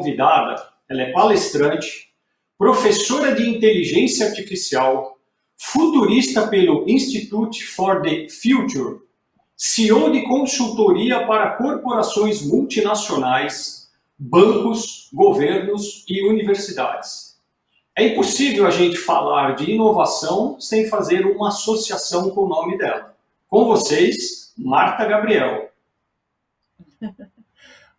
convidada, ela é palestrante, professora de inteligência artificial, futurista pelo Institute for the Future, CEO de consultoria para corporações multinacionais, bancos, governos e universidades. É impossível a gente falar de inovação sem fazer uma associação com o nome dela. Com vocês, Marta Gabriel.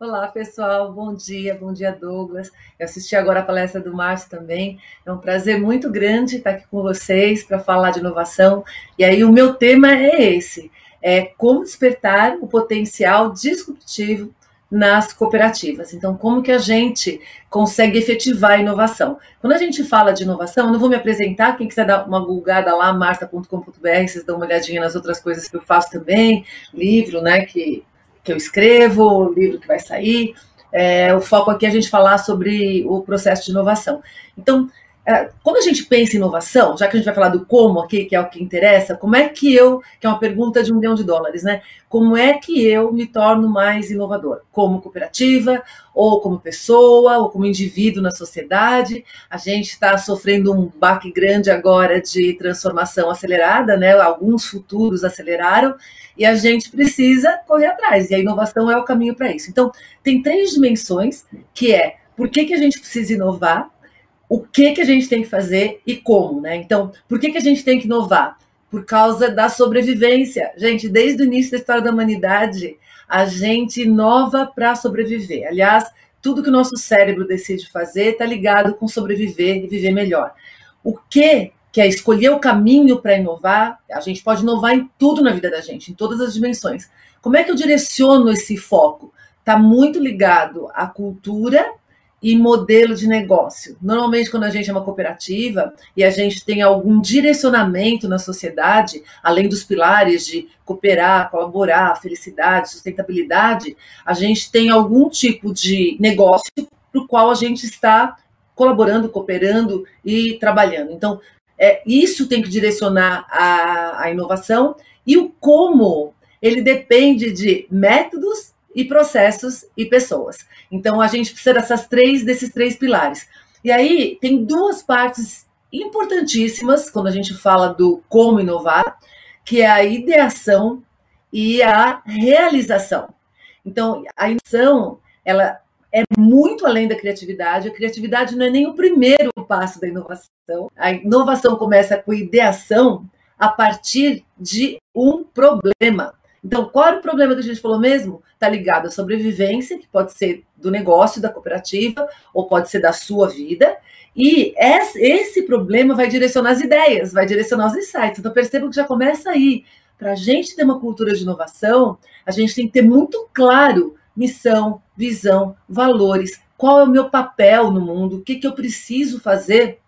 Olá, pessoal. Bom dia, bom dia, Douglas. Eu assisti agora a palestra do Márcio também. É um prazer muito grande estar aqui com vocês para falar de inovação. E aí, o meu tema é esse: é como despertar o potencial disruptivo nas cooperativas. Então, como que a gente consegue efetivar a inovação? Quando a gente fala de inovação, eu não vou me apresentar, quem quiser dar uma gulgada lá, marta.com.br, vocês dão uma olhadinha nas outras coisas que eu faço também, livro, né, que que eu escrevo, o livro que vai sair. É, o foco aqui é a gente falar sobre o processo de inovação. Então, quando a gente pensa em inovação, já que a gente vai falar do como aqui, que é o que interessa, como é que eu, que é uma pergunta de um milhão de dólares, né? Como é que eu me torno mais inovador? Como cooperativa, ou como pessoa, ou como indivíduo na sociedade? A gente está sofrendo um baque grande agora de transformação acelerada, né? Alguns futuros aceleraram, e a gente precisa correr atrás, e a inovação é o caminho para isso. Então, tem três dimensões, que é por que, que a gente precisa inovar, o que, que a gente tem que fazer e como, né? Então, por que, que a gente tem que inovar? Por causa da sobrevivência. Gente, desde o início da história da humanidade, a gente inova para sobreviver. Aliás, tudo que o nosso cérebro decide fazer está ligado com sobreviver e viver melhor. O que que é escolher o caminho para inovar, a gente pode inovar em tudo na vida da gente, em todas as dimensões. Como é que eu direciono esse foco? Está muito ligado à cultura e modelo de negócio. Normalmente, quando a gente é uma cooperativa e a gente tem algum direcionamento na sociedade, além dos pilares de cooperar, colaborar, felicidade, sustentabilidade, a gente tem algum tipo de negócio para o qual a gente está colaborando, cooperando e trabalhando. Então, é, isso tem que direcionar a, a inovação e o como ele depende de métodos e processos e pessoas. Então a gente precisa dessas três desses três pilares. E aí tem duas partes importantíssimas quando a gente fala do como inovar, que é a ideação e a realização. Então a inovação ela é muito além da criatividade. A criatividade não é nem o primeiro passo da inovação. A inovação começa com ideação a partir de um problema. Então, qual era o problema que a gente falou mesmo? Está ligado à sobrevivência, que pode ser do negócio da cooperativa, ou pode ser da sua vida. E esse problema vai direcionar as ideias, vai direcionar os insights. Então, perceba que já começa aí. Para a gente ter uma cultura de inovação, a gente tem que ter muito claro missão, visão, valores, qual é o meu papel no mundo, o que, que eu preciso fazer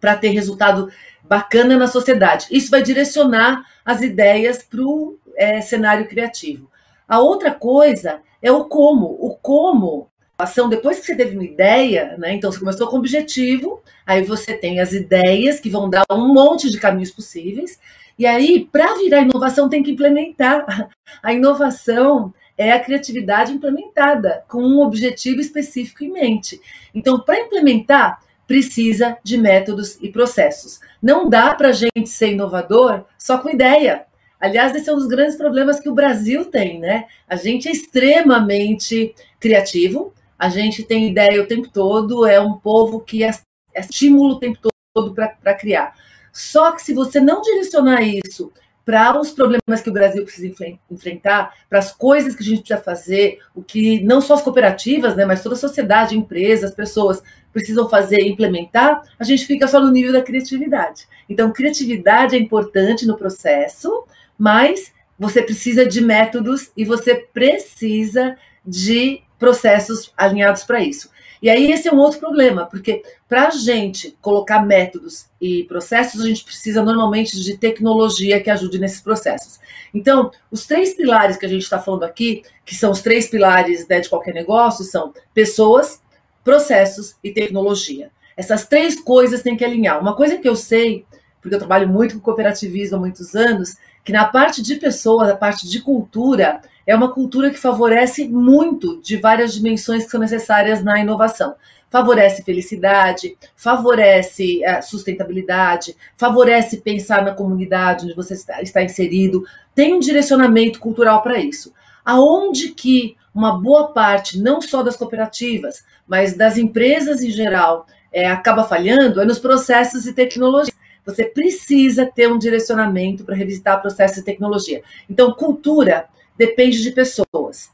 para ter resultado bacana na sociedade. Isso vai direcionar as ideias para o é, cenário criativo. A outra coisa é o como. O como, ação depois que você teve uma ideia, né? Então você começou com objetivo, aí você tem as ideias que vão dar um monte de caminhos possíveis. E aí, para virar inovação, tem que implementar. A inovação é a criatividade implementada com um objetivo específico em mente. Então, para implementar, precisa de métodos e processos. Não dá para a gente ser inovador só com ideia. Aliás, esse é um dos grandes problemas que o Brasil tem, né? A gente é extremamente criativo, a gente tem ideia o tempo todo, é um povo que é, é estímulo o tempo todo para criar. Só que se você não direcionar isso para os problemas que o Brasil precisa enfrentar, para as coisas que a gente precisa fazer, o que não só as cooperativas, né, mas toda a sociedade, empresas, pessoas precisam fazer e implementar, a gente fica só no nível da criatividade. Então, criatividade é importante no processo, mas você precisa de métodos e você precisa de processos alinhados para isso. E aí esse é um outro problema, porque para a gente colocar métodos e processos, a gente precisa normalmente de tecnologia que ajude nesses processos. Então, os três pilares que a gente está falando aqui, que são os três pilares né, de qualquer negócio, são pessoas, processos e tecnologia. Essas três coisas têm que alinhar. Uma coisa que eu sei, porque eu trabalho muito com cooperativismo há muitos anos, que na parte de pessoas, na parte de cultura, é uma cultura que favorece muito de várias dimensões que são necessárias na inovação. Favorece felicidade, favorece eh, sustentabilidade, favorece pensar na comunidade onde você está inserido, tem um direcionamento cultural para isso. Aonde que uma boa parte, não só das cooperativas, mas das empresas em geral, é, acaba falhando, é nos processos de tecnologia. Você precisa ter um direcionamento para revisitar processos de tecnologia. Então, cultura depende de pessoas.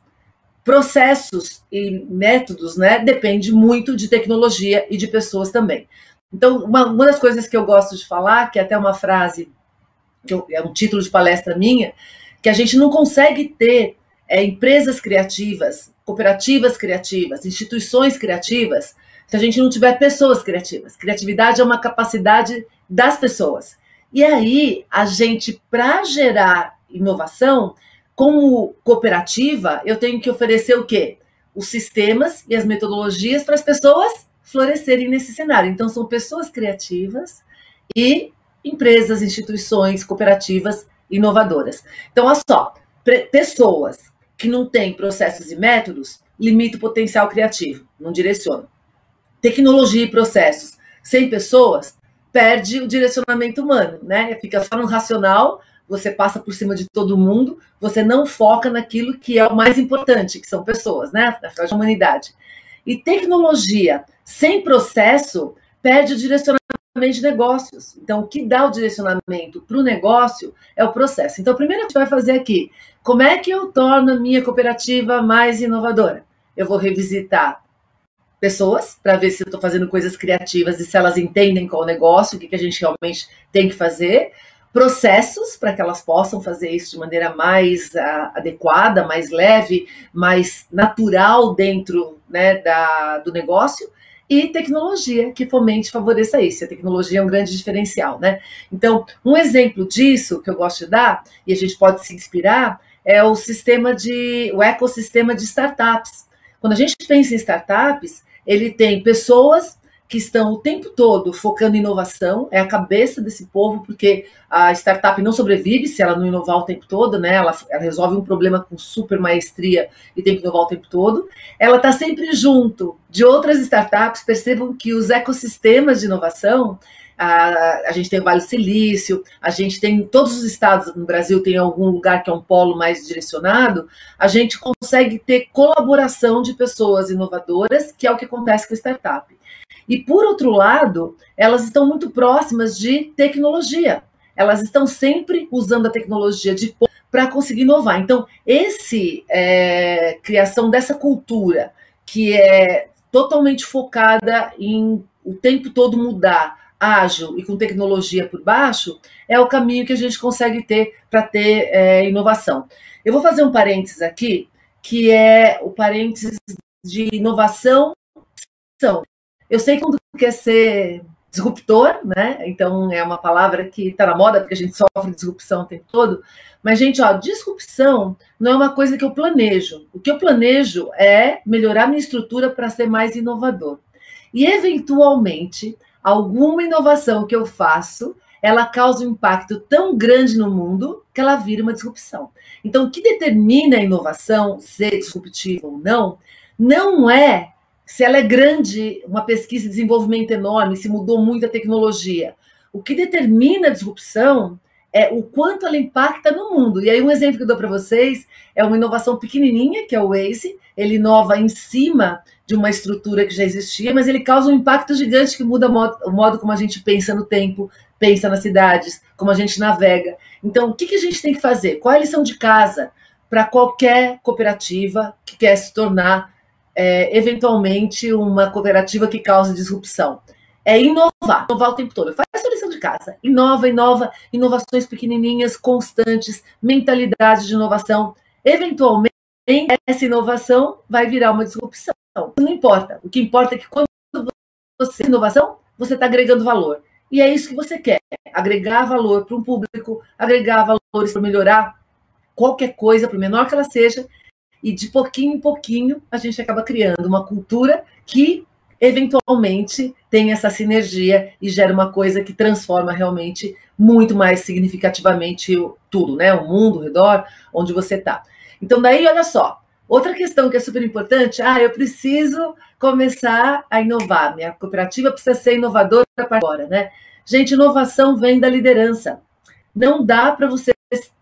Processos e métodos, né, depende muito de tecnologia e de pessoas também. Então, uma, uma das coisas que eu gosto de falar, que é até uma frase, que eu, é um título de palestra minha, que a gente não consegue ter é, empresas criativas, cooperativas criativas, instituições criativas, se a gente não tiver pessoas criativas. Criatividade é uma capacidade das pessoas. E aí, a gente, para gerar inovação, como cooperativa, eu tenho que oferecer o quê? Os sistemas e as metodologias para as pessoas florescerem nesse cenário. Então, são pessoas criativas e empresas, instituições, cooperativas inovadoras. Então, olha só, pessoas que não têm processos e métodos limita o potencial criativo, não direciona. Tecnologia e processos sem pessoas perde o direcionamento humano, né? Fica só no racional, você passa por cima de todo mundo, você não foca naquilo que é o mais importante, que são pessoas, né? Afinal de humanidade. E tecnologia sem processo perde o direcionamento de negócios. Então, o que dá o direcionamento para o negócio é o processo. Então, primeiro a gente vai fazer aqui, como é que eu torno a minha cooperativa mais inovadora? Eu vou revisitar pessoas para ver se eu estou fazendo coisas criativas e se elas entendem qual é o negócio, o que, que a gente realmente tem que fazer, processos para que elas possam fazer isso de maneira mais uh, adequada, mais leve, mais natural dentro né, da, do negócio, e tecnologia que fomente e favoreça isso. A tecnologia é um grande diferencial, né? Então, um exemplo disso que eu gosto de dar, e a gente pode se inspirar, é o sistema de o ecossistema de startups. Quando a gente pensa em startups, ele tem pessoas que estão o tempo todo focando em inovação, é a cabeça desse povo, porque a startup não sobrevive se ela não inovar o tempo todo, né? Ela, ela resolve um problema com super maestria e tem que inovar o tempo todo. Ela está sempre junto de outras startups. Percebam que os ecossistemas de inovação a, a gente tem o Vale Silício, a gente tem todos os estados no Brasil tem algum lugar que é um polo mais direcionado, a gente consegue ter colaboração de pessoas inovadoras, que é o que acontece com a startup. E por outro lado, elas estão muito próximas de tecnologia. Elas estão sempre usando a tecnologia de para conseguir inovar. Então, esse é, criação dessa cultura que é totalmente focada em o tempo todo mudar, ágil e com tecnologia por baixo, é o caminho que a gente consegue ter para ter é, inovação. Eu vou fazer um parênteses aqui, que é o parênteses de inovação. Eu sei que quando quer ser disruptor, né? Então é uma palavra que está na moda porque a gente sofre disrupção o tempo todo. Mas, gente, ó, disrupção não é uma coisa que eu planejo. O que eu planejo é melhorar minha estrutura para ser mais inovador. E, eventualmente, alguma inovação que eu faço, ela causa um impacto tão grande no mundo que ela vira uma disrupção. Então, o que determina a inovação ser disruptiva ou não, não é se ela é grande, uma pesquisa de desenvolvimento enorme, se mudou muito a tecnologia. O que determina a disrupção é o quanto ela impacta no mundo. E aí, um exemplo que eu dou para vocês é uma inovação pequenininha, que é o Waze. Ele inova em cima de uma estrutura que já existia, mas ele causa um impacto gigante que muda o modo, o modo como a gente pensa no tempo, pensa nas cidades, como a gente navega. Então, o que, que a gente tem que fazer? Qual é a lição de casa para qualquer cooperativa que quer se tornar, é, eventualmente, uma cooperativa que cause disrupção? É inovar, inovar o tempo todo. Faz a sua lição de casa. Inova, inova, inovações pequenininhas, constantes, mentalidade de inovação. Eventualmente, essa inovação vai virar uma disrupção. Não importa. O que importa é que quando você inovação, você está agregando valor. E é isso que você quer: agregar valor para um público, agregar valores para melhorar qualquer coisa, por menor que ela seja, e de pouquinho em pouquinho a gente acaba criando uma cultura que eventualmente tem essa sinergia e gera uma coisa que transforma realmente muito mais significativamente tudo, né? O mundo, o redor, onde você está. Então, daí, olha só, outra questão que é super importante, ah, eu preciso começar a inovar, minha cooperativa precisa ser inovadora para agora, né? Gente, inovação vem da liderança. Não dá para você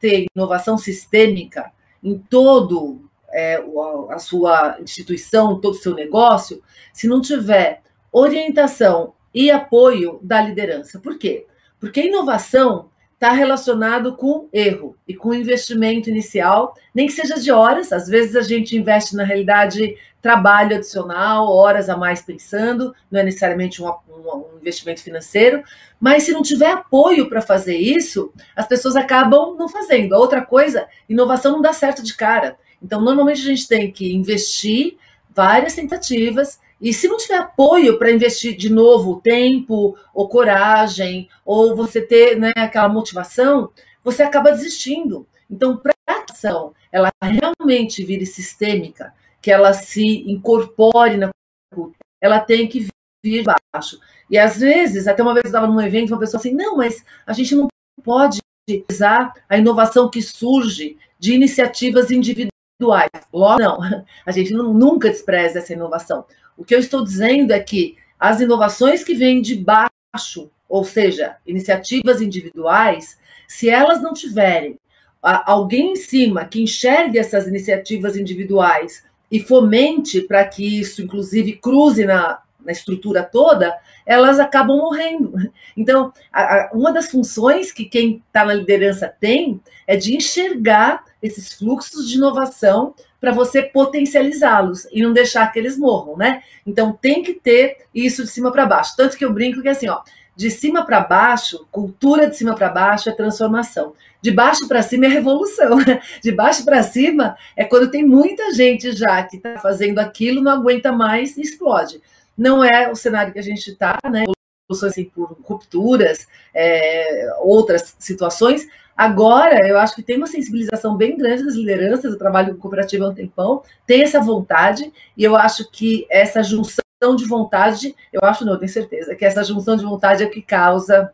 ter inovação sistêmica em todo é, a sua instituição, todo o seu negócio, se não tiver orientação e apoio da liderança. Por quê? Porque inovação está relacionado com erro e com investimento inicial, nem que seja de horas, às vezes a gente investe na realidade trabalho adicional, horas a mais pensando, não é necessariamente um, um, um investimento financeiro, mas se não tiver apoio para fazer isso, as pessoas acabam não fazendo. A outra coisa, inovação não dá certo de cara. Então, normalmente a gente tem que investir várias tentativas e se não tiver apoio para investir de novo tempo ou coragem, ou você ter né, aquela motivação, você acaba desistindo. Então, para a ação ela realmente vire sistêmica, que ela se incorpore na cultura, ela tem que vir baixo. E às vezes, até uma vez eu estava num evento, uma pessoa assim, não, mas a gente não pode usar a inovação que surge de iniciativas individuais. Logo, não, a gente nunca despreza essa inovação. O que eu estou dizendo é que as inovações que vêm de baixo, ou seja, iniciativas individuais, se elas não tiverem alguém em cima que enxergue essas iniciativas individuais e fomente para que isso, inclusive, cruze na, na estrutura toda, elas acabam morrendo. Então, a, a, uma das funções que quem está na liderança tem é de enxergar esses fluxos de inovação para você potencializá-los e não deixar que eles morram, né? Então tem que ter isso de cima para baixo. Tanto que eu brinco que assim, ó, de cima para baixo, cultura de cima para baixo é transformação. De baixo para cima é revolução. De baixo para cima é quando tem muita gente já que está fazendo aquilo, não aguenta mais e explode. Não é o cenário que a gente está, né? Assim, por rupturas, é, outras situações, Agora, eu acho que tem uma sensibilização bem grande das lideranças, eu trabalho com cooperativa há um tempão, tem essa vontade, e eu acho que essa junção de vontade, eu acho não, eu tenho certeza, que essa junção de vontade é o que causa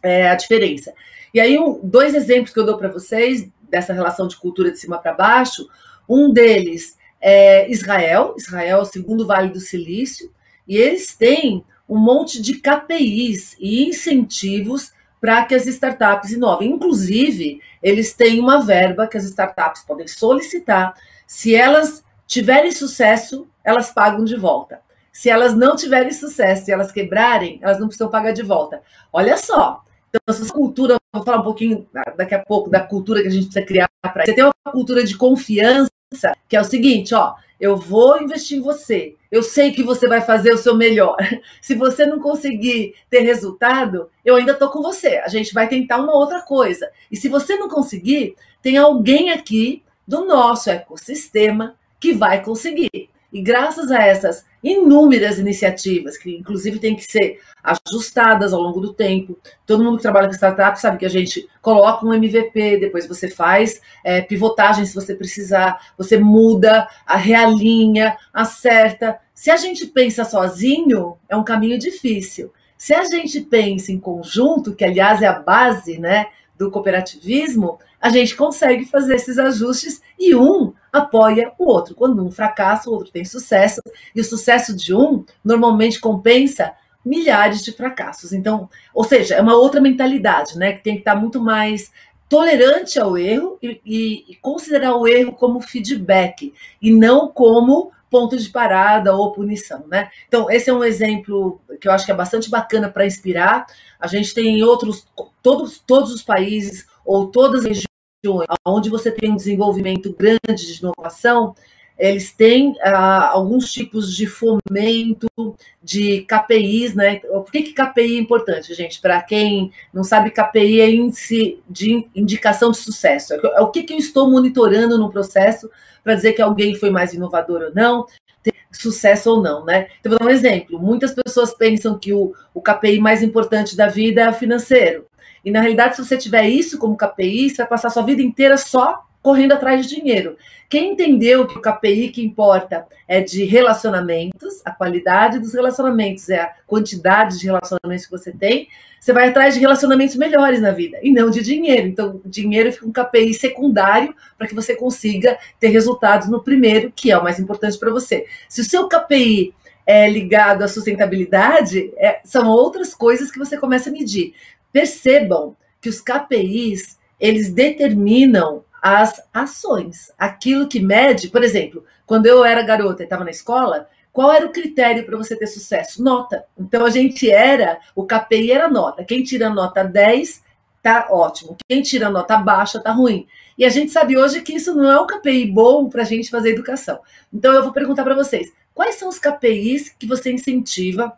é, a diferença. E aí, um, dois exemplos que eu dou para vocês dessa relação de cultura de cima para baixo, um deles é Israel, Israel é o segundo Vale do Silício, e eles têm um monte de KPIs e incentivos para que as startups inovem. Inclusive, eles têm uma verba que as startups podem solicitar. Se elas tiverem sucesso, elas pagam de volta. Se elas não tiverem sucesso e elas quebrarem, elas não precisam pagar de volta. Olha só. Então, essa cultura, vou falar um pouquinho daqui a pouco da cultura que a gente precisa criar para Você tem uma cultura de confiança, que é o seguinte, ó, eu vou investir em você. Eu sei que você vai fazer o seu melhor. Se você não conseguir ter resultado, eu ainda estou com você. A gente vai tentar uma outra coisa. E se você não conseguir, tem alguém aqui do nosso ecossistema que vai conseguir. E graças a essas inúmeras iniciativas, que inclusive têm que ser ajustadas ao longo do tempo, todo mundo que trabalha com startup sabe que a gente coloca um MVP, depois você faz é, pivotagem se você precisar, você muda, realinha, acerta. Se a gente pensa sozinho, é um caminho difícil. Se a gente pensa em conjunto, que aliás é a base né, do cooperativismo, a gente consegue fazer esses ajustes e um apoia o outro. Quando um fracassa, o outro tem sucesso, e o sucesso de um normalmente compensa milhares de fracassos. Então, ou seja, é uma outra mentalidade, né? Que tem que estar muito mais tolerante ao erro e, e, e considerar o erro como feedback e não como ponto de parada ou punição, né? Então, esse é um exemplo que eu acho que é bastante bacana para inspirar. A gente tem outros, todos, todos os países ou todas as regiões onde você tem um desenvolvimento grande de inovação, eles têm ah, alguns tipos de fomento de KPIs, né? Por que, que KPI é importante, gente? Para quem não sabe, KPI é índice de indicação de sucesso. É o que, que eu estou monitorando no processo para dizer que alguém foi mais inovador ou não, ter sucesso ou não, né? Então, vou dar um exemplo. Muitas pessoas pensam que o, o KPI mais importante da vida é financeiro. E na realidade, se você tiver isso como KPI, você vai passar sua vida inteira só correndo atrás de dinheiro. Quem entendeu que o KPI que importa é de relacionamentos, a qualidade dos relacionamentos é a quantidade de relacionamentos que você tem, você vai atrás de relacionamentos melhores na vida e não de dinheiro. Então, dinheiro fica um KPI secundário para que você consiga ter resultados no primeiro, que é o mais importante para você. Se o seu KPI é ligado à sustentabilidade, é, são outras coisas que você começa a medir. Percebam que os KPIs eles determinam as ações. Aquilo que mede, por exemplo, quando eu era garota e estava na escola, qual era o critério para você ter sucesso? Nota. Então a gente era, o KPI era nota. Quem tira nota 10 tá ótimo. Quem tira nota baixa tá ruim. E a gente sabe hoje que isso não é um KPI bom para a gente fazer educação. Então eu vou perguntar para vocês: quais são os KPIs que você incentiva,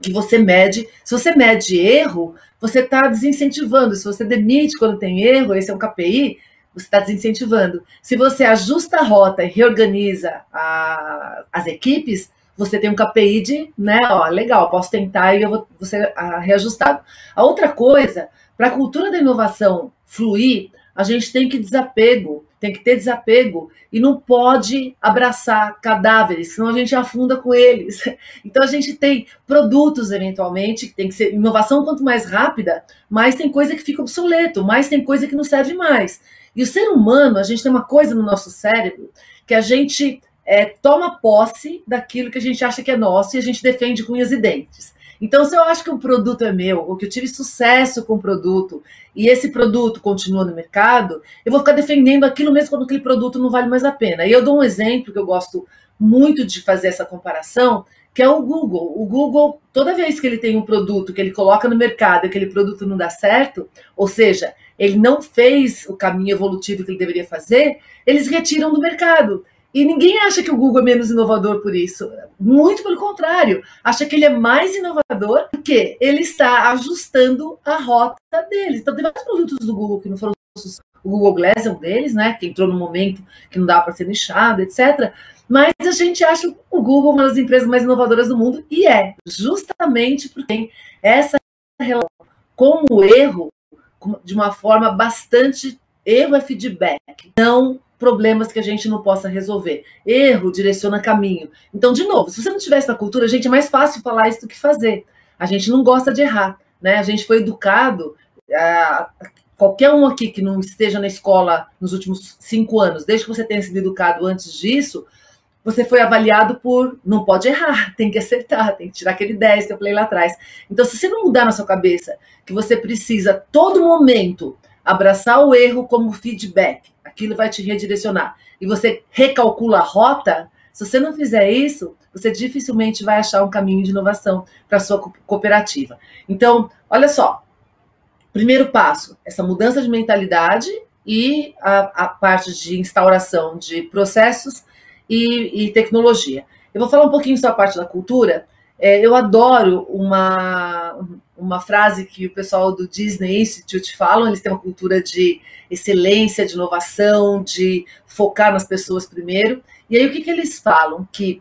que você mede? Se você mede erro, você está desincentivando. Se você demite quando tem erro, esse é um KPI, você está desincentivando. Se você ajusta a rota e reorganiza a, as equipes, você tem um KPI de, né, ó, legal, posso tentar e eu vou, ser a, reajustado. A outra coisa, para a cultura da inovação fluir, a gente tem que desapego, tem que ter desapego e não pode abraçar cadáveres, senão a gente afunda com eles. Então a gente tem produtos eventualmente que tem que ser inovação quanto mais rápida, mais tem coisa que fica obsoleto, mais tem coisa que não serve mais. E o ser humano, a gente tem uma coisa no nosso cérebro que a gente é, toma posse daquilo que a gente acha que é nosso e a gente defende com unhas e dentes. Então, se eu acho que um produto é meu, ou que eu tive sucesso com o produto, e esse produto continua no mercado, eu vou ficar defendendo aquilo mesmo quando aquele produto não vale mais a pena. E eu dou um exemplo que eu gosto muito de fazer essa comparação, que é o Google. O Google, toda vez que ele tem um produto que ele coloca no mercado e aquele produto não dá certo, ou seja, ele não fez o caminho evolutivo que ele deveria fazer, eles retiram do mercado. E ninguém acha que o Google é menos inovador por isso. Muito pelo contrário, acha que ele é mais inovador porque ele está ajustando a rota deles. Então, tem vários produtos do Google que não foram o Google Glass é um deles, né? Que entrou no momento que não dá para ser nichado, etc. Mas a gente acha o Google uma das empresas mais inovadoras do mundo e é justamente porque tem essa relação com o erro de uma forma bastante. Erro é feedback, não problemas que a gente não possa resolver. Erro direciona caminho. Então, de novo, se você não tivesse na cultura, a gente é mais fácil falar isso do que fazer. A gente não gosta de errar, né? A gente foi educado. qualquer um aqui que não esteja na escola nos últimos cinco anos, desde que você tenha sido educado antes disso, você foi avaliado por não pode errar, tem que acertar, tem que tirar aquele 10 que eu falei lá atrás. Então, se você não mudar na sua cabeça que você precisa, todo momento, abraçar o erro como feedback, aquilo vai te redirecionar, e você recalcula a rota, se você não fizer isso, você dificilmente vai achar um caminho de inovação para sua cooperativa. Então, olha só, primeiro passo, essa mudança de mentalidade e a, a parte de instauração de processos e, e tecnologia. Eu vou falar um pouquinho sobre a parte da cultura. É, eu adoro uma, uma frase que o pessoal do Disney Institute falam, eles têm uma cultura de excelência, de inovação, de focar nas pessoas primeiro. E aí o que, que eles falam? Que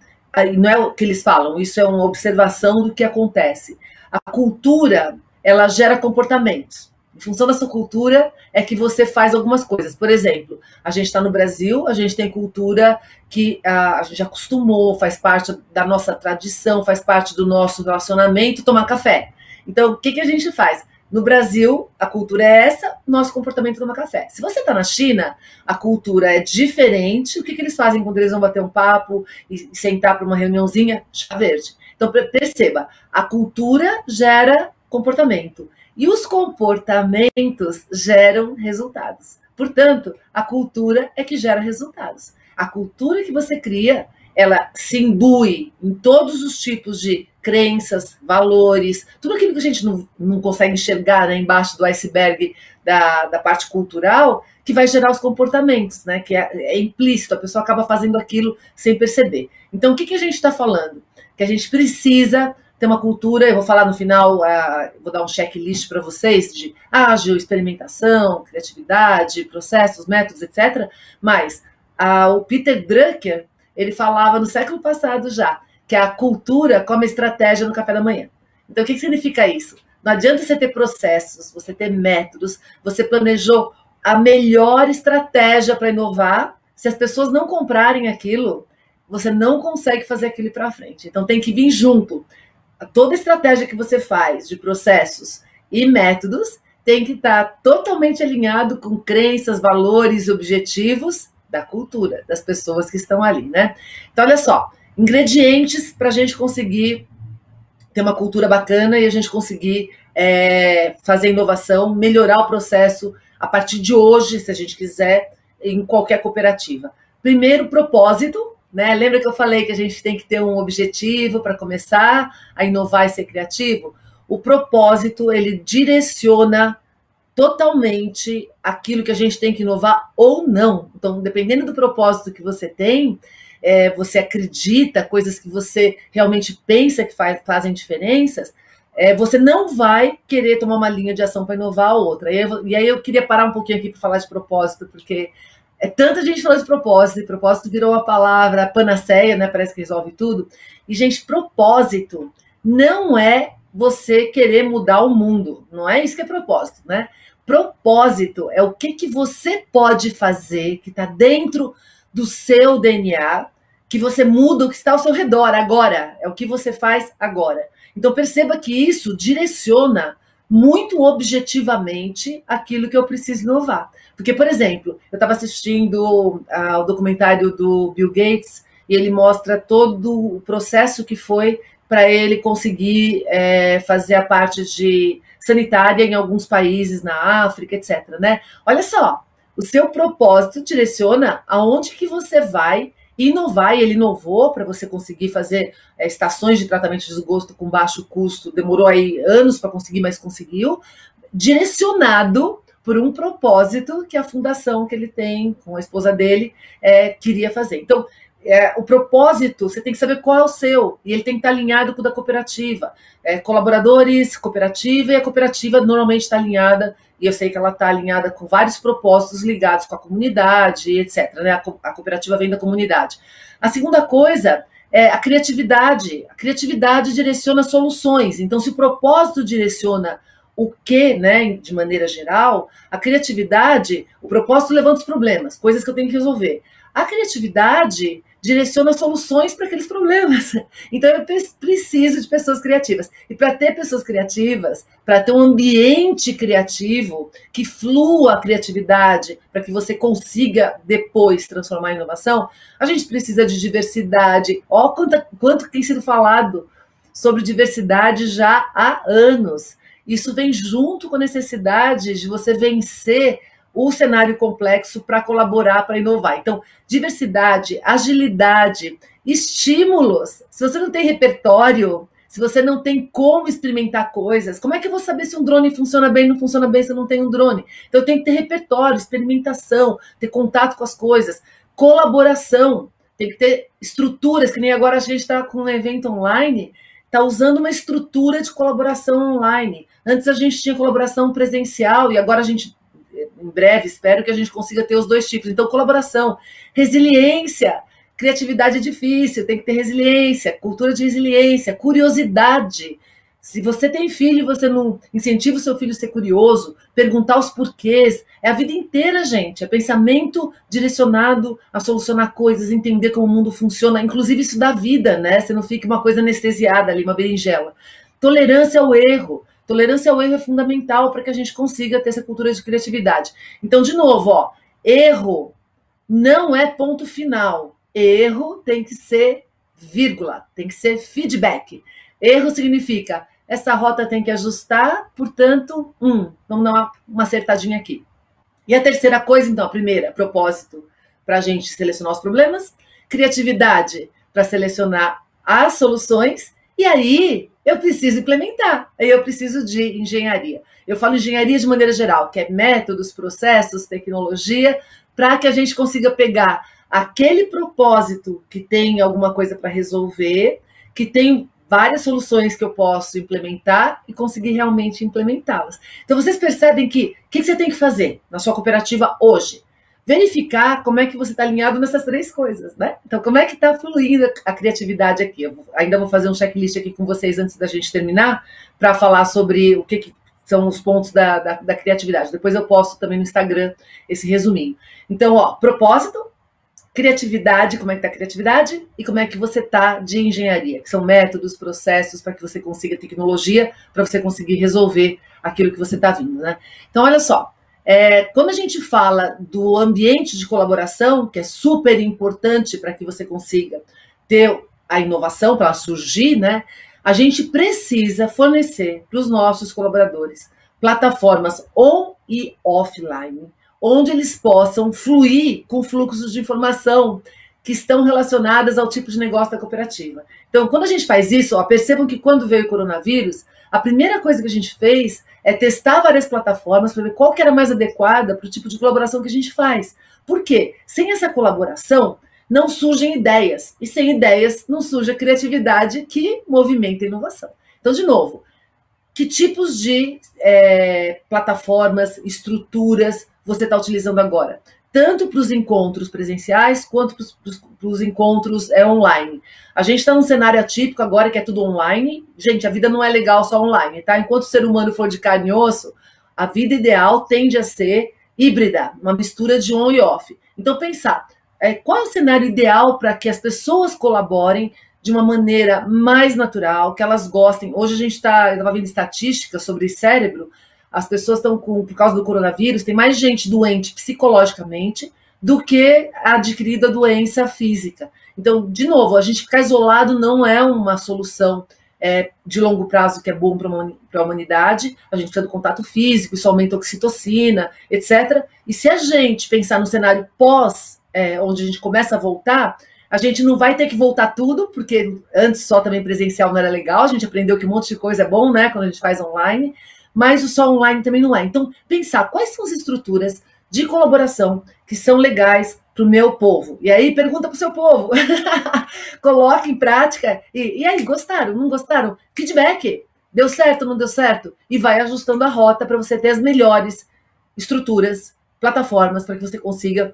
não é o que eles falam, isso é uma observação do que acontece. A cultura, ela gera comportamentos. Em função da sua cultura é que você faz algumas coisas. Por exemplo, a gente está no Brasil, a gente tem cultura que a, a gente acostumou, faz parte da nossa tradição, faz parte do nosso relacionamento tomar café. Então, o que, que a gente faz? No Brasil, a cultura é essa, nosso comportamento tomar café. Se você está na China, a cultura é diferente. O que, que eles fazem quando eles vão bater um papo e sentar para uma reuniãozinha? Chá verde. Então, perceba, a cultura gera comportamento. E os comportamentos geram resultados. Portanto, a cultura é que gera resultados. A cultura que você cria, ela se imbui em todos os tipos de crenças, valores, tudo aquilo que a gente não, não consegue enxergar né, embaixo do iceberg da, da parte cultural, que vai gerar os comportamentos, né? Que é, é implícito, a pessoa acaba fazendo aquilo sem perceber. Então, o que, que a gente está falando? Que a gente precisa ter uma cultura, eu vou falar no final, uh, vou dar um checklist para vocês de ágil, experimentação, criatividade, processos, métodos, etc. Mas uh, o Peter Drucker, ele falava no século passado já, que a cultura come estratégia no café da manhã. Então, o que, significa isso? Não adianta você ter processos, você ter métodos, você planejou a melhor estratégia para inovar. Se as pessoas não comprarem aquilo, você não consegue fazer aquilo para frente. Então tem que vir junto. Toda estratégia que você faz de processos e métodos tem que estar totalmente alinhado com crenças, valores e objetivos da cultura, das pessoas que estão ali, né? Então, olha só, ingredientes para a gente conseguir ter uma cultura bacana e a gente conseguir é, fazer inovação, melhorar o processo a partir de hoje, se a gente quiser, em qualquer cooperativa. Primeiro, propósito, né? Lembra que eu falei que a gente tem que ter um objetivo para começar a inovar e ser criativo? O propósito, ele direciona totalmente aquilo que a gente tem que inovar ou não. Então, dependendo do propósito que você tem, é, você acredita, coisas que você realmente pensa que faz, fazem diferenças, é, você não vai querer tomar uma linha de ação para inovar a outra. E, eu, e aí eu queria parar um pouquinho aqui para falar de propósito, porque é tanta gente falando de propósito, e propósito virou uma palavra panaceia, né? Parece que resolve tudo. E, gente, propósito não é você querer mudar o mundo. Não é isso que é propósito, né? Propósito é o que, que você pode fazer que está dentro do seu DNA, que você muda o que está ao seu redor agora. É o que você faz agora. Então perceba que isso direciona muito objetivamente aquilo que eu preciso inovar. Porque, por exemplo, eu estava assistindo ao documentário do Bill Gates e ele mostra todo o processo que foi para ele conseguir é, fazer a parte de sanitária em alguns países na África, etc. Né? Olha só, o seu propósito direciona aonde que você vai inovar, e ele inovou para você conseguir fazer é, estações de tratamento de esgoto com baixo custo, demorou aí anos para conseguir, mas conseguiu, direcionado por um propósito que a fundação que ele tem com a esposa dele é, queria fazer. Então, é, o propósito, você tem que saber qual é o seu, e ele tem que estar alinhado com o da cooperativa. É, colaboradores, cooperativa, e a cooperativa normalmente está alinhada e eu sei que ela está alinhada com vários propósitos ligados com a comunidade, etc. Né? A, co a cooperativa vem da comunidade. A segunda coisa é a criatividade. A criatividade direciona soluções. Então, se o propósito direciona o que, né, de maneira geral, a criatividade, o propósito levanta os problemas, coisas que eu tenho que resolver. A criatividade direciona soluções para aqueles problemas. Então eu preciso de pessoas criativas. E para ter pessoas criativas, para ter um ambiente criativo que flua a criatividade, para que você consiga depois transformar em inovação, a gente precisa de diversidade. Ó, quanto, quanto tem sido falado sobre diversidade já há anos. Isso vem junto com a necessidade de você vencer o cenário complexo para colaborar, para inovar. Então, diversidade, agilidade, estímulos. Se você não tem repertório, se você não tem como experimentar coisas, como é que eu vou saber se um drone funciona bem ou não funciona bem se eu não tenho um drone? Então, tenho que ter repertório, experimentação, ter contato com as coisas, colaboração, tem que ter estruturas, que nem agora a gente está com um evento online, está usando uma estrutura de colaboração online. Antes a gente tinha colaboração presencial e agora a gente em breve, espero que a gente consiga ter os dois tipos. Então, colaboração, resiliência, criatividade é difícil, tem que ter resiliência, cultura de resiliência, curiosidade. Se você tem filho você não incentiva o seu filho a ser curioso, perguntar os porquês, é a vida inteira, gente. É pensamento direcionado a solucionar coisas, entender como o mundo funciona, inclusive isso da vida, né? Você não fica uma coisa anestesiada ali, uma berinjela. Tolerância ao erro. Tolerância ao erro é fundamental para que a gente consiga ter essa cultura de criatividade. Então, de novo, ó, erro não é ponto final. Erro tem que ser vírgula, tem que ser feedback. Erro significa essa rota tem que ajustar, portanto, um, vamos dar uma, uma acertadinha aqui. E a terceira coisa, então, a primeira, propósito para a gente selecionar os problemas, criatividade para selecionar as soluções, e aí eu preciso implementar, aí eu preciso de engenharia. Eu falo engenharia de maneira geral, que é métodos, processos, tecnologia, para que a gente consiga pegar aquele propósito que tem alguma coisa para resolver, que tem várias soluções que eu posso implementar e conseguir realmente implementá-las. Então, vocês percebem que o que, que você tem que fazer na sua cooperativa hoje? Verificar como é que você está alinhado nessas três coisas, né? Então, como é que está fluindo a criatividade aqui? Eu ainda vou fazer um checklist aqui com vocês antes da gente terminar, para falar sobre o que, que são os pontos da, da, da criatividade. Depois eu posto também no Instagram esse resuminho. Então, ó, propósito, criatividade, como é que tá a criatividade e como é que você tá de engenharia, que são métodos, processos para que você consiga tecnologia, para você conseguir resolver aquilo que você está vindo, né? Então, olha só, é, quando a gente fala do ambiente de colaboração, que é super importante para que você consiga ter a inovação para surgir, né? A gente precisa fornecer para os nossos colaboradores plataformas on e offline onde eles possam fluir com fluxos de informação que estão relacionadas ao tipo de negócio da cooperativa. Então, quando a gente faz isso, ó, percebam que quando veio o coronavírus, a primeira coisa que a gente fez é testar várias plataformas para ver qual que era mais adequada para o tipo de colaboração que a gente faz. Por quê? Sem essa colaboração, não surgem ideias. E sem ideias, não surge a criatividade que movimenta a inovação. Então, de novo, que tipos de é, plataformas, estruturas você está utilizando agora? Tanto para os encontros presenciais quanto para os encontros é, online. A gente está num cenário atípico agora que é tudo online. Gente, a vida não é legal só online, tá? Enquanto o ser humano for de carne e osso, a vida ideal tende a ser híbrida, uma mistura de on e off. Então, pensar é, qual é o cenário ideal para que as pessoas colaborem de uma maneira mais natural, que elas gostem. Hoje a gente está, estava vendo estatísticas sobre cérebro, as pessoas estão com, por causa do coronavírus, tem mais gente doente psicologicamente do que adquirido a doença física. Então, de novo, a gente ficar isolado não é uma solução é, de longo prazo que é bom para a humanidade. A gente precisa do contato físico, isso aumenta a oxitocina, etc. E se a gente pensar no cenário pós, é, onde a gente começa a voltar, a gente não vai ter que voltar tudo, porque antes só também presencial não era legal, a gente aprendeu que um monte de coisa é bom, né, quando a gente faz online, mas o só online também não é. Então, pensar quais são as estruturas de colaboração que são legais para o meu povo. E aí, pergunta para o seu povo. Coloque em prática. E, e aí, gostaram? Não gostaram? Feedback. Deu certo? Não deu certo? E vai ajustando a rota para você ter as melhores estruturas, plataformas, para que você consiga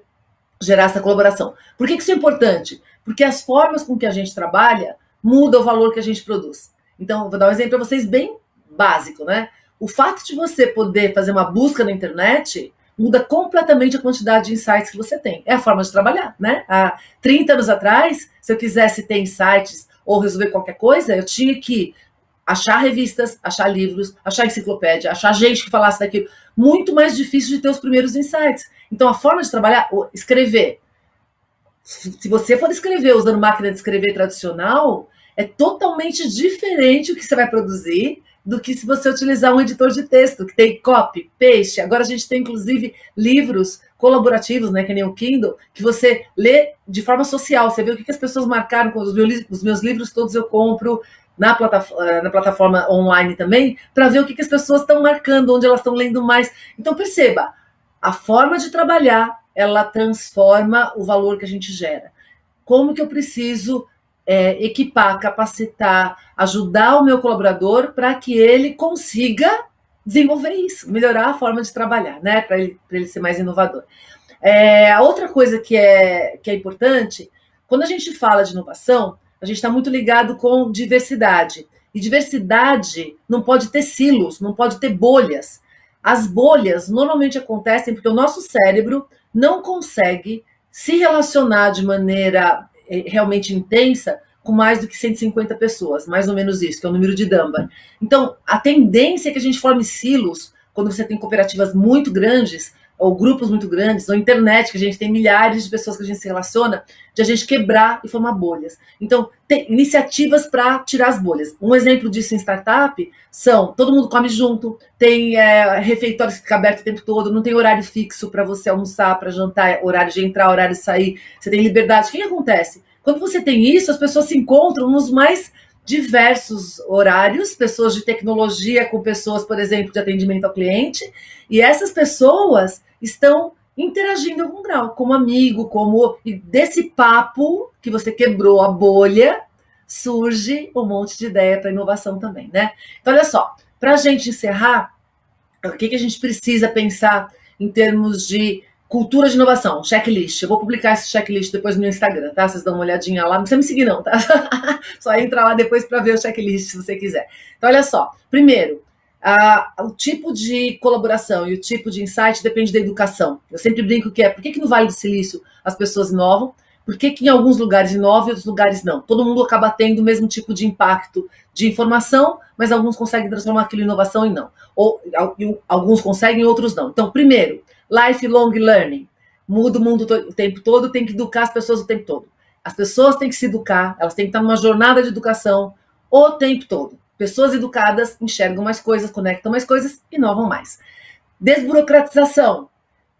gerar essa colaboração. Por que, isso é importante? Porque as formas com que a gente trabalha mudam o valor que a gente produz. Então, vou dar um exemplo para vocês bem básico, né? O fato de você poder fazer uma busca na internet muda completamente a quantidade de insights que você tem. É a forma de trabalhar, né? Há 30 anos atrás, se eu quisesse ter insights ou resolver qualquer coisa, eu tinha que achar revistas, achar livros, achar enciclopédia, achar gente que falasse daquilo. Muito mais difícil de ter os primeiros insights. Então, a forma de trabalhar, escrever. Se você for escrever usando máquina de escrever tradicional, é totalmente diferente o que você vai produzir do que se você utilizar um editor de texto, que tem copy, paste. Agora a gente tem, inclusive, livros colaborativos, né, que nem o Kindle, que você lê de forma social. Você vê o que, as pessoas marcaram com os meus, os meus livros, todos eu compro na plataforma, eh, na plataforma online também, para ver o que, que as pessoas estão marcando, onde elas estão lendo mais. Então, perceba, a forma de trabalhar, ela transforma o valor que a gente gera. Como que eu preciso é, equipar, capacitar, ajudar o meu colaborador para que ele consiga desenvolver isso, melhorar a forma de trabalhar, né? Para ele, ele ser mais inovador. É, a outra coisa que é, que é importante, quando a gente fala de inovação, a gente está muito ligado com diversidade. E diversidade não pode ter silos, não pode ter bolhas. As bolhas normalmente acontecem porque o nosso cérebro não consegue se relacionar de maneira realmente intensa com mais do que 150 pessoas, mais ou menos isso, que é o número de Dunbar. Então, a tendência é que a gente forme silos quando você tem cooperativas muito grandes, ou grupos muito grandes, ou internet, que a gente tem milhares de pessoas que a gente se relaciona, de a gente quebrar e formar bolhas. Então, tem iniciativas para tirar as bolhas. Um exemplo disso em startup são: todo mundo come junto, tem é, refeitórios que ficam abertos o tempo todo, não tem horário fixo para você almoçar, para jantar, horário de entrar, horário de sair, você tem liberdade. O que acontece? Quando você tem isso, as pessoas se encontram nos mais diversos horários, pessoas de tecnologia com pessoas, por exemplo, de atendimento ao cliente, e essas pessoas estão interagindo algum grau, como amigo, como e desse papo que você quebrou a bolha, surge um monte de ideia para inovação também, né? Então, olha só, para a gente encerrar, o que, que a gente precisa pensar em termos de cultura de inovação, checklist. Eu vou publicar esse checklist depois no meu Instagram, tá? Vocês dão uma olhadinha lá. Não precisa me seguir, não, tá? Só entra lá depois para ver o checklist se você quiser. Então, olha só. Primeiro, ah, o tipo de colaboração e o tipo de insight depende da educação. Eu sempre brinco que é por que, que no Vale do Silício as pessoas inovam? Por que, que em alguns lugares inovam e outros lugares não? Todo mundo acaba tendo o mesmo tipo de impacto de informação, mas alguns conseguem transformar aquilo em inovação e não. Ou alguns conseguem, outros não. Então, primeiro, lifelong learning. Muda o mundo o tempo todo, tem que educar as pessoas o tempo todo. As pessoas têm que se educar, elas têm que estar numa jornada de educação o tempo todo. Pessoas educadas enxergam mais coisas, conectam mais coisas, inovam mais. Desburocratização.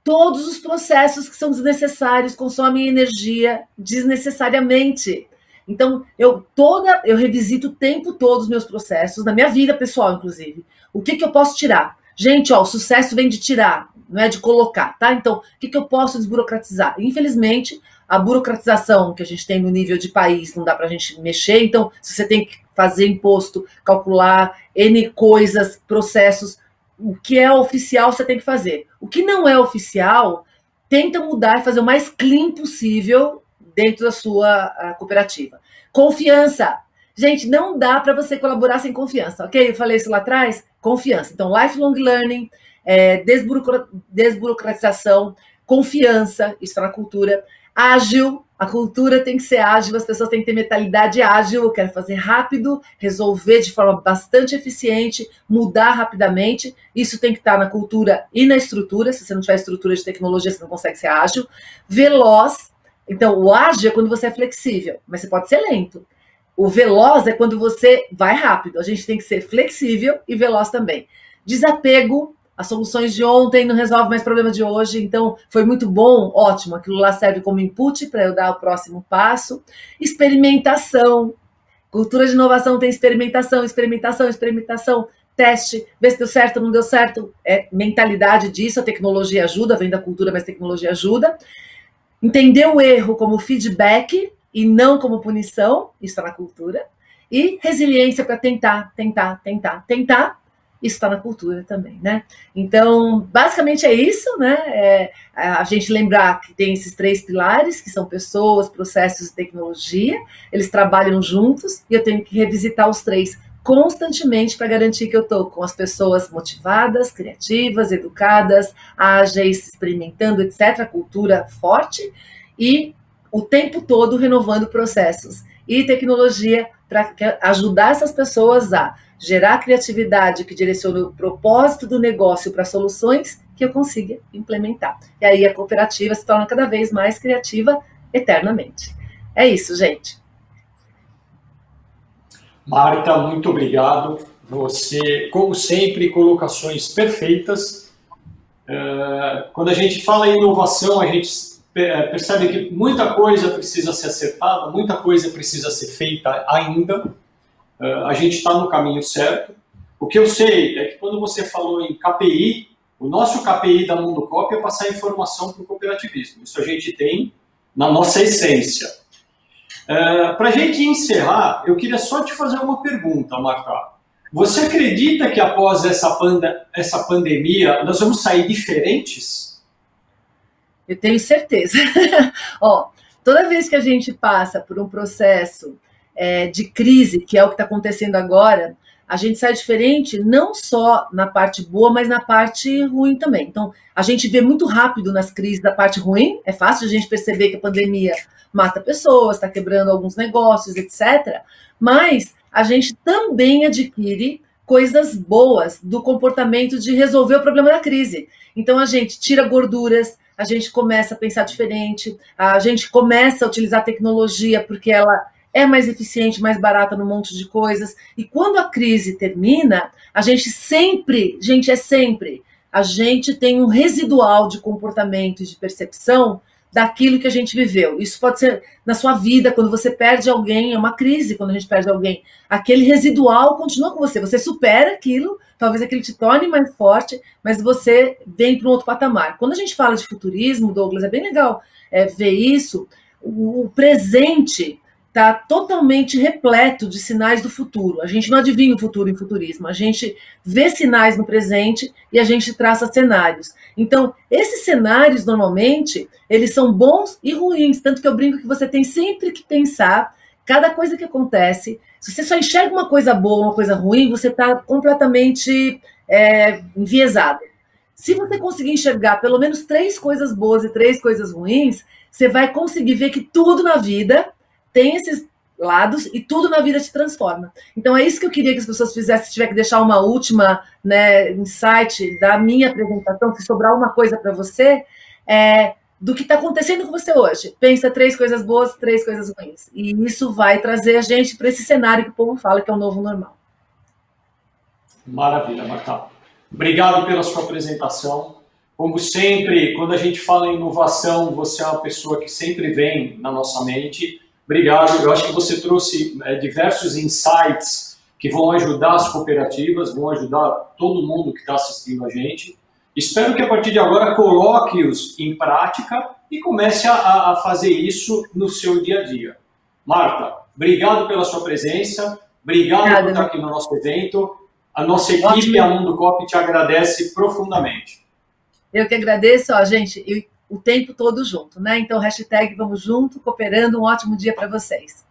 Todos os processos que são desnecessários consomem energia desnecessariamente. Então, eu toda eu revisito o tempo todo os meus processos, na minha vida pessoal, inclusive. O que, que eu posso tirar? Gente, ó, o sucesso vem de tirar, não é de colocar, tá? Então, o que, que eu posso desburocratizar? Infelizmente, a burocratização que a gente tem no nível de país não dá para a gente mexer. Então, se você tem que fazer imposto, calcular N coisas, processos, o que é oficial você tem que fazer. O que não é oficial, tenta mudar e fazer o mais clean possível dentro da sua cooperativa. Confiança. Gente, não dá para você colaborar sem confiança, ok? Eu falei isso lá atrás. Confiança. Então, lifelong learning, é, desburocratização, confiança, isso está na cultura. Ágil, a cultura tem que ser ágil, as pessoas têm que ter mentalidade ágil, eu quero fazer rápido, resolver de forma bastante eficiente, mudar rapidamente. Isso tem que estar na cultura e na estrutura. Se você não tiver estrutura de tecnologia, você não consegue ser ágil. Veloz. Então, o ágil é quando você é flexível, mas você pode ser lento. O veloz é quando você vai rápido. A gente tem que ser flexível e veloz também. Desapego as soluções de ontem não resolvem mais problema de hoje, então foi muito bom, ótimo, aquilo lá serve como input para eu dar o próximo passo. Experimentação. Cultura de inovação tem experimentação, experimentação, experimentação, teste, ver se deu certo, não deu certo. É mentalidade disso, a tecnologia ajuda, vem da cultura, mas tecnologia ajuda. Entender o erro como feedback e não como punição, isso está na cultura. E resiliência para tentar, tentar, tentar, tentar isso está na cultura também, né? Então, basicamente é isso, né? É a gente lembrar que tem esses três pilares, que são pessoas, processos e tecnologia, eles trabalham juntos e eu tenho que revisitar os três constantemente para garantir que eu estou com as pessoas motivadas, criativas, educadas, ágeis, experimentando, etc., cultura forte e o tempo todo renovando processos e tecnologia para ajudar essas pessoas a gerar criatividade que direcione o propósito do negócio para soluções que eu consiga implementar. E aí a cooperativa se torna cada vez mais criativa eternamente. É isso, gente. Marta, muito obrigado. Você, como sempre, colocações perfeitas. Uh, quando a gente fala em inovação, a gente percebe que muita coisa precisa ser acertada, muita coisa precisa ser feita ainda a gente está no caminho certo. O que eu sei é que quando você falou em KPI, o nosso KPI da Mundo Copy é passar informação para o cooperativismo. Isso a gente tem na nossa essência. Uh, para a gente encerrar, eu queria só te fazer uma pergunta, Marta. Você acredita que após essa, panda, essa pandemia nós vamos sair diferentes? Eu tenho certeza. Ó, toda vez que a gente passa por um processo é, de crise, que é o que está acontecendo agora, a gente sai diferente não só na parte boa, mas na parte ruim também. Então, a gente vê muito rápido nas crises da parte ruim, é fácil a gente perceber que a pandemia mata pessoas, está quebrando alguns negócios, etc. Mas a gente também adquire coisas boas do comportamento de resolver o problema da crise. Então, a gente tira gorduras, a gente começa a pensar diferente, a gente começa a utilizar tecnologia porque ela é mais eficiente, mais barata num monte de coisas. E quando a crise termina, a gente sempre, gente, é sempre, a gente tem um residual de comportamento e de percepção daquilo que a gente viveu. Isso pode ser na sua vida, quando você perde alguém, é uma crise quando a gente perde alguém. Aquele residual continua com você. Você supera aquilo, talvez aquilo te torne mais forte, mas você vem para um outro patamar. Quando a gente fala de futurismo, Douglas, é bem legal é, ver isso. O presente está totalmente repleto de sinais do futuro. A gente não adivinha o futuro em futurismo, a gente vê sinais no presente e a gente traça cenários. Então, esses cenários, normalmente, eles são bons e ruins, tanto que eu brinco que você tem sempre que pensar cada coisa que acontece. Se você só enxerga uma coisa boa, uma coisa ruim, você está completamente é, enviesado. Se você conseguir enxergar pelo menos três coisas boas e três coisas ruins, você vai conseguir ver que tudo na vida tem esses lados e tudo na vida te transforma. Então é isso que eu queria que as pessoas fizessem. Se tiver que deixar uma última né, insight da minha apresentação, se sobrar uma coisa para você, é do que está acontecendo com você hoje. Pensa três coisas boas, três coisas ruins. E isso vai trazer a gente para esse cenário que o povo fala que é o novo normal. Maravilha, Marta. Obrigado pela sua apresentação. Como sempre, quando a gente fala em inovação, você é uma pessoa que sempre vem na nossa mente. Obrigado. Eu acho que você trouxe é, diversos insights que vão ajudar as cooperativas, vão ajudar todo mundo que está assistindo a gente. Espero que a partir de agora coloque-os em prática e comece a, a, fazer isso no seu dia a dia. Marta, obrigado pela sua presença, obrigado Obrigada. por estar aqui no nosso evento. A nossa equipe, a Mundo Cop, te agradece profundamente. Eu que agradeço, ó, gente, o tempo todo junto, né? Então, hashtag vamos junto, cooperando, um ótimo dia para vocês.